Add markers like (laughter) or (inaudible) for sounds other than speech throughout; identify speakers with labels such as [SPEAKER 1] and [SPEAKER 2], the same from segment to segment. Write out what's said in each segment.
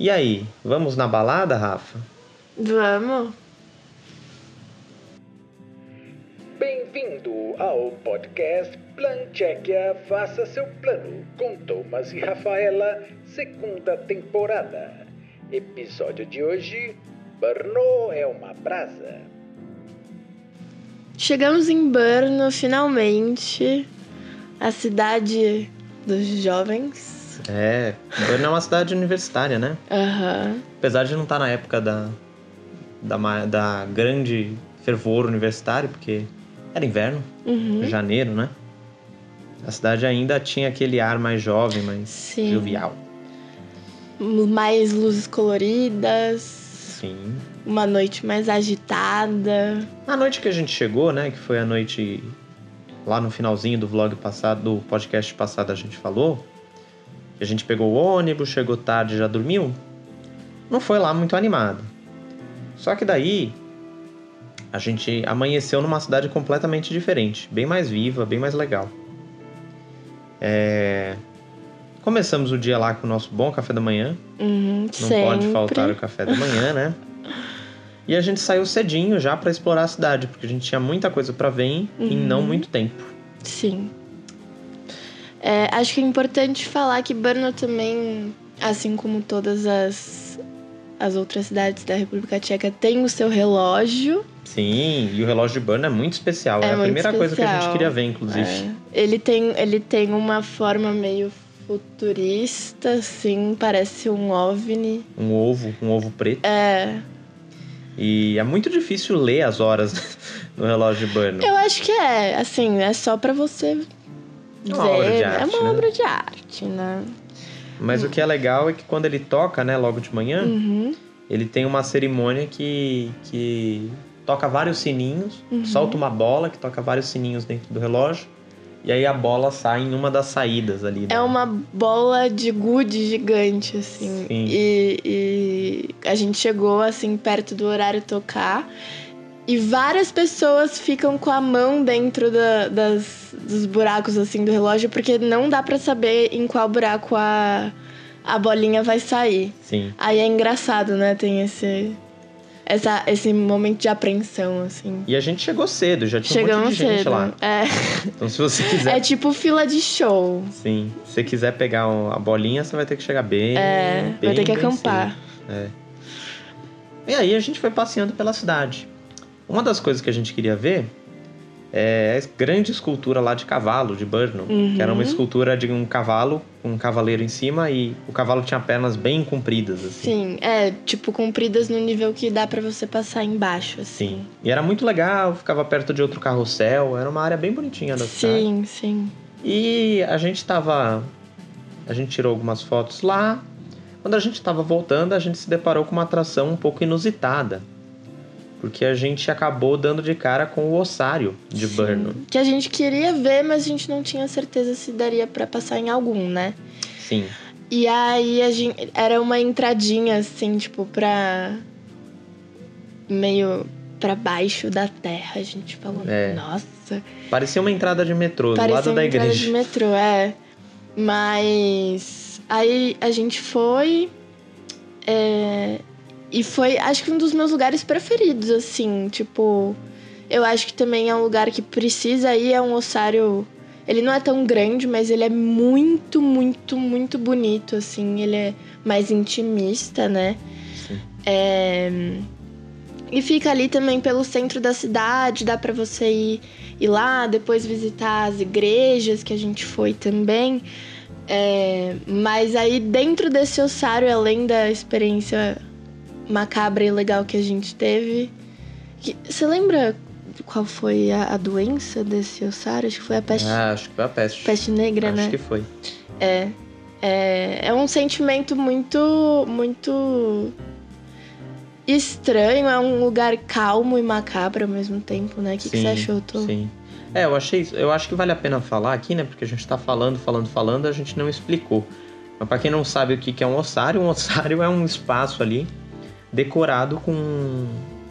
[SPEAKER 1] E aí, vamos na balada, Rafa?
[SPEAKER 2] Vamos.
[SPEAKER 3] Bem-vindo ao podcast Plan Tchequia Faça Seu Plano com Thomas e Rafaela, segunda temporada. Episódio de hoje: Brno é uma brasa.
[SPEAKER 2] Chegamos em Brno, finalmente. A cidade dos jovens.
[SPEAKER 1] É, Brno é uma cidade universitária, né?
[SPEAKER 2] Aham.
[SPEAKER 1] Apesar de não estar na época da, da, da grande fervor universitário, porque era inverno,
[SPEAKER 2] Uhum.
[SPEAKER 1] janeiro, né? A cidade ainda tinha aquele ar mais jovem, mais
[SPEAKER 2] Sim.
[SPEAKER 1] jovial.
[SPEAKER 2] Mais luzes coloridas.
[SPEAKER 1] Sim.
[SPEAKER 2] Uma noite mais agitada.
[SPEAKER 1] A noite que a gente chegou, né? Que foi a noite lá no finalzinho do vlog passado, do podcast passado a gente falou. A gente pegou o ônibus, chegou tarde e já dormiu. Não foi lá muito animado. Só que daí a gente amanheceu numa cidade completamente diferente, bem mais viva, bem mais legal. É, Começamos o dia lá com o nosso bom café da manhã.
[SPEAKER 2] Uhum,
[SPEAKER 1] Não
[SPEAKER 2] sempre.
[SPEAKER 1] pode faltar o café da manhã, né? E a gente saiu cedinho já pra explorar a cidade, porque a gente tinha muita coisa pra ver em em
[SPEAKER 2] Uhum.
[SPEAKER 1] não muito tempo.
[SPEAKER 2] Sim. É, acho que é importante falar que Brno também, assim como todas as, as outras cidades da República Tcheca, tem o seu relógio.
[SPEAKER 1] Sim, e o relógio de Brno é muito especial.
[SPEAKER 2] É
[SPEAKER 1] É, a primeira coisa que a gente
[SPEAKER 2] especial.
[SPEAKER 1] queria ver, inclusive.
[SPEAKER 2] É, ele, tem, ele tem uma forma meio futurista, assim, parece um OVNI.
[SPEAKER 1] Um ovo, um ovo preto.
[SPEAKER 2] É,
[SPEAKER 1] E é muito difícil ler as horas (laughs) no relógio de Brno.
[SPEAKER 2] eu acho que é, assim, é só pra você
[SPEAKER 1] É uma obra de
[SPEAKER 2] é
[SPEAKER 1] arte,
[SPEAKER 2] uma
[SPEAKER 1] né?
[SPEAKER 2] obra de arte, né?
[SPEAKER 1] Mas o que é legal é que quando ele toca, né, logo de manhã,
[SPEAKER 2] Uhum.
[SPEAKER 1] ele tem uma cerimônia que, que toca vários sininhos,
[SPEAKER 2] Uhum.
[SPEAKER 1] solta uma bola que toca vários sininhos dentro do relógio. E aí a bola sai em uma das saídas ali.
[SPEAKER 2] É
[SPEAKER 1] da-
[SPEAKER 2] uma bola de gude gigante, assim.
[SPEAKER 1] Sim.
[SPEAKER 2] E, e a gente chegou, assim, perto do horário tocar. E várias pessoas ficam com a mão dentro da- das, dos buracos, assim, do relógio, porque não dá pra saber em qual buraco a, a bolinha vai sair.
[SPEAKER 1] Sim.
[SPEAKER 2] Aí é engraçado, né? Tem esse, essa, esse momento de apreensão, assim.
[SPEAKER 1] E a gente chegou cedo, já tinha um
[SPEAKER 2] Chegamos
[SPEAKER 1] monte de gente
[SPEAKER 2] cedo.
[SPEAKER 1] lá.
[SPEAKER 2] É.
[SPEAKER 1] Então se você quiser.
[SPEAKER 2] é tipo fila de show.
[SPEAKER 1] Sim. Se você quiser pegar um- a bolinha, você vai ter que chegar bem.
[SPEAKER 2] É,
[SPEAKER 1] bem,
[SPEAKER 2] vai ter que acampar.
[SPEAKER 1] cedo. É. E aí a gente foi passeando pela cidade. Uma das coisas que a gente queria ver é a grande escultura lá de cavalo, de Brno.
[SPEAKER 2] Uhum.
[SPEAKER 1] Que era uma escultura de um cavalo, com um cavaleiro em cima, e o cavalo tinha pernas bem compridas, assim.
[SPEAKER 2] Sim, é, tipo, compridas no nível que dá pra você passar embaixo, assim.
[SPEAKER 1] Sim. E era muito legal, ficava perto de outro carrossel, era uma área bem bonitinha da cidade.
[SPEAKER 2] Sim, sim.
[SPEAKER 1] E a gente tava. A gente tirou algumas fotos lá. Quando a gente tava voltando, a gente se deparou com uma atração um pouco inusitada. Porque a gente acabou dando de cara com o ossário de
[SPEAKER 2] Sim.
[SPEAKER 1] Brno.
[SPEAKER 2] Que a gente queria ver, mas a gente não tinha certeza se daria pra passar em algum, né?
[SPEAKER 1] Sim.
[SPEAKER 2] E aí a gente. Era uma entradinha, assim, tipo, pra. meio pra baixo da terra. A gente falou,
[SPEAKER 1] É.
[SPEAKER 2] nossa.
[SPEAKER 1] Parecia uma entrada de metrô, do lado
[SPEAKER 2] uma
[SPEAKER 1] da
[SPEAKER 2] entrada
[SPEAKER 1] igreja.
[SPEAKER 2] de metrô, é. Mas aí a gente foi. é, e foi, acho que um dos meus lugares preferidos, assim, tipo. Eu acho que também é um lugar que precisa ir, é um ossário. Ele não é tão grande, mas ele é muito, muito, muito bonito, assim. Ele é mais intimista, né?
[SPEAKER 1] Sim.
[SPEAKER 2] É, E fica ali também pelo centro da cidade, dá pra você ir, ir lá, depois visitar as igrejas que a gente foi também. É, Mas aí dentro desse ossário, além da experiência macabra e legal que a gente teve, que- você lembra qual foi a, a doença desse ossário? Acho que foi a peste,
[SPEAKER 1] Ah, acho que foi a peste.
[SPEAKER 2] peste negra,
[SPEAKER 1] acho
[SPEAKER 2] né?
[SPEAKER 1] que foi.
[SPEAKER 2] É, é, é um sentimento muito, muito estranho. É um lugar calmo e macabro ao mesmo tempo, né? O que, que você achou, Tô?
[SPEAKER 1] Sim. É, eu achei, eu acho que vale a pena falar aqui, né? Porque a gente tá falando, falando, falando, a gente não explicou. Mas pra quem não sabe o que é um ossário, um ossário é um espaço ali decorado com,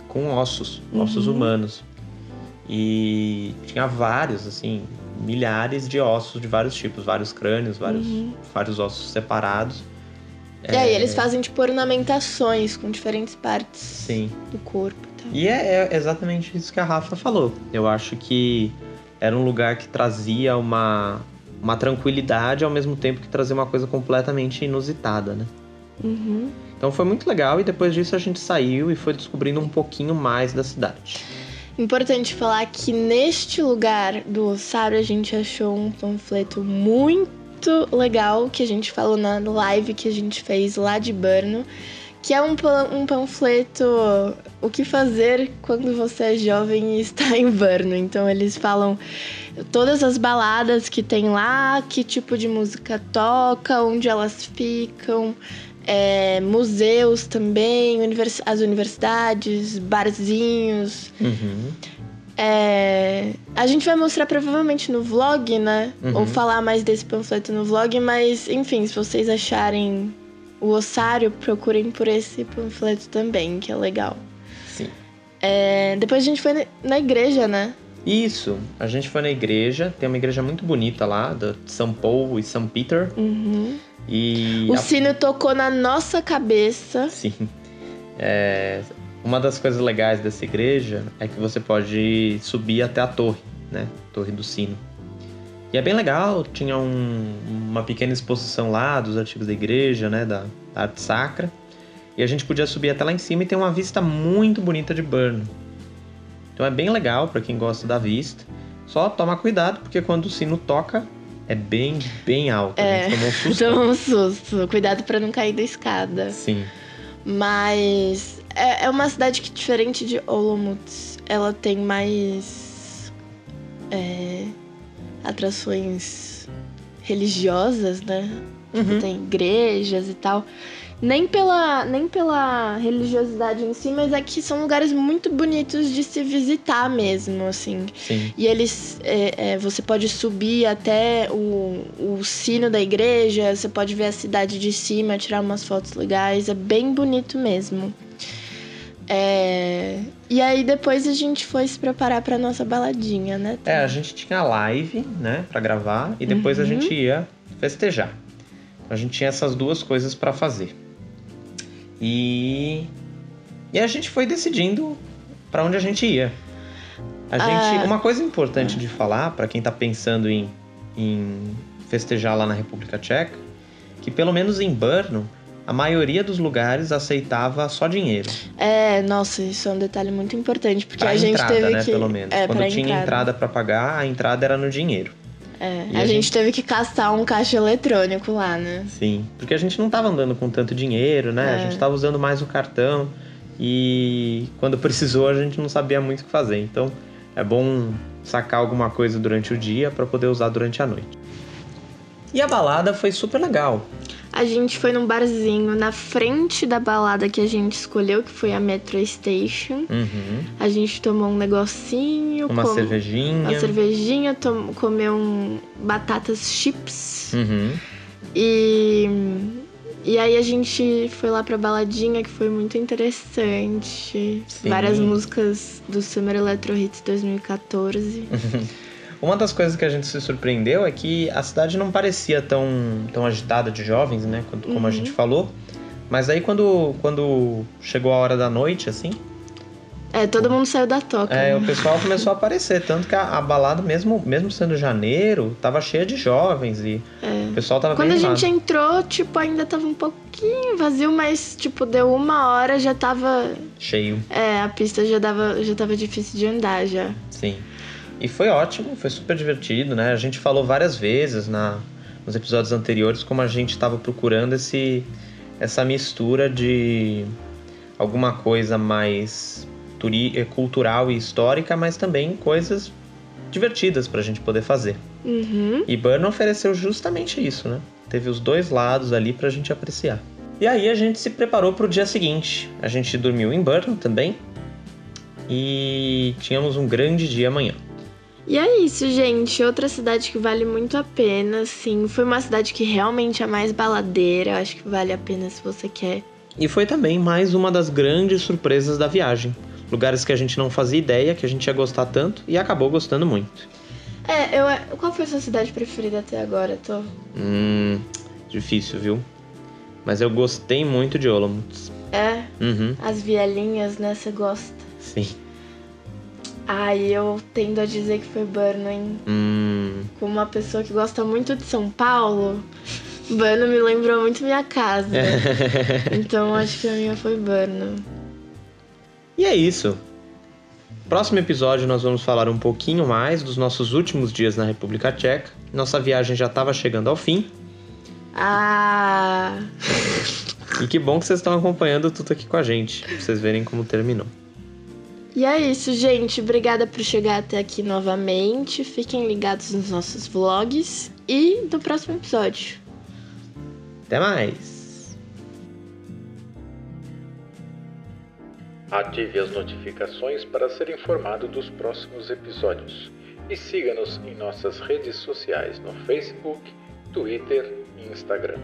[SPEAKER 1] com ossos, ossos
[SPEAKER 2] Uhum.
[SPEAKER 1] humanos. E tinha vários, assim, milhares de ossos de vários tipos, vários crânios, vários,
[SPEAKER 2] Uhum.
[SPEAKER 1] vários ossos separados.
[SPEAKER 2] E aí eles fazem, tipo, ornamentações com diferentes partes
[SPEAKER 1] Sim.
[SPEAKER 2] do corpo e tal.
[SPEAKER 1] E é, é exatamente isso que a Rafa falou. Eu acho que era um lugar que trazia uma, uma tranquilidade ao mesmo tempo que trazia uma coisa completamente inusitada, né?
[SPEAKER 2] Uhum.
[SPEAKER 1] Então foi muito legal e depois disso a gente saiu e foi descobrindo um pouquinho mais da cidade.
[SPEAKER 2] Importante falar que neste lugar do ossário a gente achou um panfleto muito legal que a gente falou na live que a gente fez lá de Brno, que é um, um panfleto o que fazer quando você é jovem e está em Brno. Então eles falam todas as baladas que tem lá, que tipo de música toca, onde elas ficam, é, museus também, univers- as universidades, barzinhos.
[SPEAKER 1] Uhum.
[SPEAKER 2] É, a gente vai mostrar provavelmente no vlog, né?
[SPEAKER 1] Uhum.
[SPEAKER 2] Ou falar mais desse panfleto no vlog, mas enfim, se vocês acharem o ossário, procurem por esse panfleto também, que é legal.
[SPEAKER 1] Sim.
[SPEAKER 2] É, depois a gente foi na- na igreja, né?
[SPEAKER 1] Isso, a gente foi na igreja, tem uma igreja muito bonita lá, da São Paulo e São Peter.
[SPEAKER 2] Uhum.
[SPEAKER 1] E
[SPEAKER 2] O
[SPEAKER 1] a-
[SPEAKER 2] sino tocou na nossa cabeça.
[SPEAKER 1] Sim. É, uma das coisas legais dessa igreja é que você pode subir até a torre, né? Torre do Sino. E é bem legal, tinha um- uma pequena exposição lá dos artigos da igreja, né? Da, da arte sacra. E a gente podia subir até lá em cima e tem uma vista muito bonita de Brno. Então é bem legal para quem gosta da vista. Só toma cuidado, porque quando o sino toca, é bem, bem alto.
[SPEAKER 2] É.
[SPEAKER 1] A gente tomou um susto. (laughs)
[SPEAKER 2] Tomou um susto. Cuidado pra não cair da escada.
[SPEAKER 1] Sim.
[SPEAKER 2] Mas é, é uma cidade que, diferente de Olomouc, ela tem mais é, atrações religiosas, né?
[SPEAKER 1] Uhum.
[SPEAKER 2] Tem igrejas e tal. Nem pela, nem pela religiosidade em si, mas é que são lugares muito bonitos de se visitar mesmo, assim.
[SPEAKER 1] Sim.
[SPEAKER 2] E eles. é, é, você pode subir até o, o sino da igreja, você pode ver a cidade de cima, tirar umas fotos legais. É bem bonito mesmo. É, e aí depois a gente foi se preparar pra nossa baladinha, né?
[SPEAKER 1] É, a gente tinha live, né, pra gravar e depois a
[SPEAKER 2] Uhum.
[SPEAKER 1] gente ia festejar. A gente tinha essas duas coisas pra fazer. E e a gente foi decidindo pra onde a gente ia. A gente,
[SPEAKER 2] Ah.
[SPEAKER 1] uma coisa importante de falar pra quem tá pensando em, em festejar lá na República Tcheca, que pelo menos em Brno, a maioria dos lugares aceitava só dinheiro.
[SPEAKER 2] É, nossa, isso é um detalhe muito importante, porque
[SPEAKER 1] Pra
[SPEAKER 2] a gente
[SPEAKER 1] entrada,
[SPEAKER 2] teve
[SPEAKER 1] né,
[SPEAKER 2] que.
[SPEAKER 1] pelo menos.
[SPEAKER 2] É,
[SPEAKER 1] Quando tinha
[SPEAKER 2] entrada.
[SPEAKER 1] entrada pra pagar, a entrada era no dinheiro.
[SPEAKER 2] É, a,
[SPEAKER 1] a
[SPEAKER 2] gente,
[SPEAKER 1] gente-
[SPEAKER 2] teve que caçar um caixa eletrônico lá, né?
[SPEAKER 1] Sim, porque a gente não tava andando com tanto dinheiro, né? A
[SPEAKER 2] É.
[SPEAKER 1] gente tava usando mais o cartão e quando (laughs) precisou a gente não sabia muito o que fazer. Então é bom sacar alguma coisa durante o dia para poder usar durante a noite. E a balada foi super legal.
[SPEAKER 2] A gente foi num barzinho na frente da balada que a gente escolheu, que foi a Metro Station.
[SPEAKER 1] Uhum.
[SPEAKER 2] A gente tomou um negocinho,
[SPEAKER 1] Uma
[SPEAKER 2] com-
[SPEAKER 1] cervejinha.
[SPEAKER 2] uma cervejinha, tom- comeu um batatas chips.
[SPEAKER 1] Uhum.
[SPEAKER 2] E, e aí a gente foi lá pra baladinha, que foi muito interessante.
[SPEAKER 1] Sim.
[SPEAKER 2] Várias músicas do Summer Electro Hits 2014. (laughs)
[SPEAKER 1] Uma das coisas que a gente se surpreendeu é que a cidade não parecia tão, tão agitada de jovens, né? Como a
[SPEAKER 2] Uhum.
[SPEAKER 1] gente falou. Mas aí quando, quando chegou a hora da noite, assim,
[SPEAKER 2] É, todo mundo saiu da toca.
[SPEAKER 1] É,
[SPEAKER 2] né?
[SPEAKER 1] o pessoal começou a aparecer, tanto que a, a balada, mesmo, mesmo sendo janeiro, tava cheia de jovens e o pessoal tava
[SPEAKER 2] É. Quando a gente entrou, tipo, ainda tava um pouquinho vazio, mas, tipo, deu uma hora, já tava.
[SPEAKER 1] Cheio,
[SPEAKER 2] É, a pista já, dava, já tava difícil de andar já.
[SPEAKER 1] sim. E foi ótimo, foi super divertido, né? A gente falou várias vezes na, nos episódios anteriores como a gente tava procurando esse, essa mistura de alguma coisa mais cultural e histórica, mas também coisas divertidas pra gente poder fazer.
[SPEAKER 2] Uhum.
[SPEAKER 1] E Burn ofereceu justamente isso, né? Teve os dois lados ali pra gente apreciar. E aí a gente se preparou pro dia seguinte. A gente dormiu em Burn também. E tínhamos um grande dia amanhã.
[SPEAKER 2] E é isso, gente. Outra cidade que vale muito a pena, assim. Foi uma cidade que realmente é mais baladeira. Acho que vale a pena se você quer.
[SPEAKER 1] E foi também mais uma das grandes surpresas da viagem. Lugares que a gente não fazia ideia que a gente ia gostar tanto e acabou gostando muito.
[SPEAKER 2] É, eu. Qual foi a sua cidade preferida até agora, Tô?
[SPEAKER 1] Hum, difícil, viu? Mas eu gostei muito de Olomouc.
[SPEAKER 2] É,
[SPEAKER 1] Uhum,
[SPEAKER 2] as vielinhas, né? Você gosta.
[SPEAKER 1] sim.
[SPEAKER 2] Ai, eu tendo a dizer que foi hein?
[SPEAKER 1] Hum,
[SPEAKER 2] Como uma pessoa que gosta muito de São Paulo, Brno me lembrou muito minha casa. (laughs) Então acho que a minha foi Brno.
[SPEAKER 1] E é isso. Próximo episódio nós vamos falar um pouquinho mais dos nossos últimos dias na República Tcheca. Nossa viagem já estava chegando ao fim.
[SPEAKER 2] Ah,
[SPEAKER 1] E que bom que vocês estão acompanhando tudo aqui com a gente, pra vocês verem como terminou.
[SPEAKER 2] e é isso, gente. Obrigada por chegar até aqui novamente. Fiquem ligados nos nossos vlogs e no próximo episódio.
[SPEAKER 1] Até mais!
[SPEAKER 3] Ative as notificações para ser informado dos próximos episódios. E siga-nos em nossas redes sociais no Facebook, Twitter e Instagram.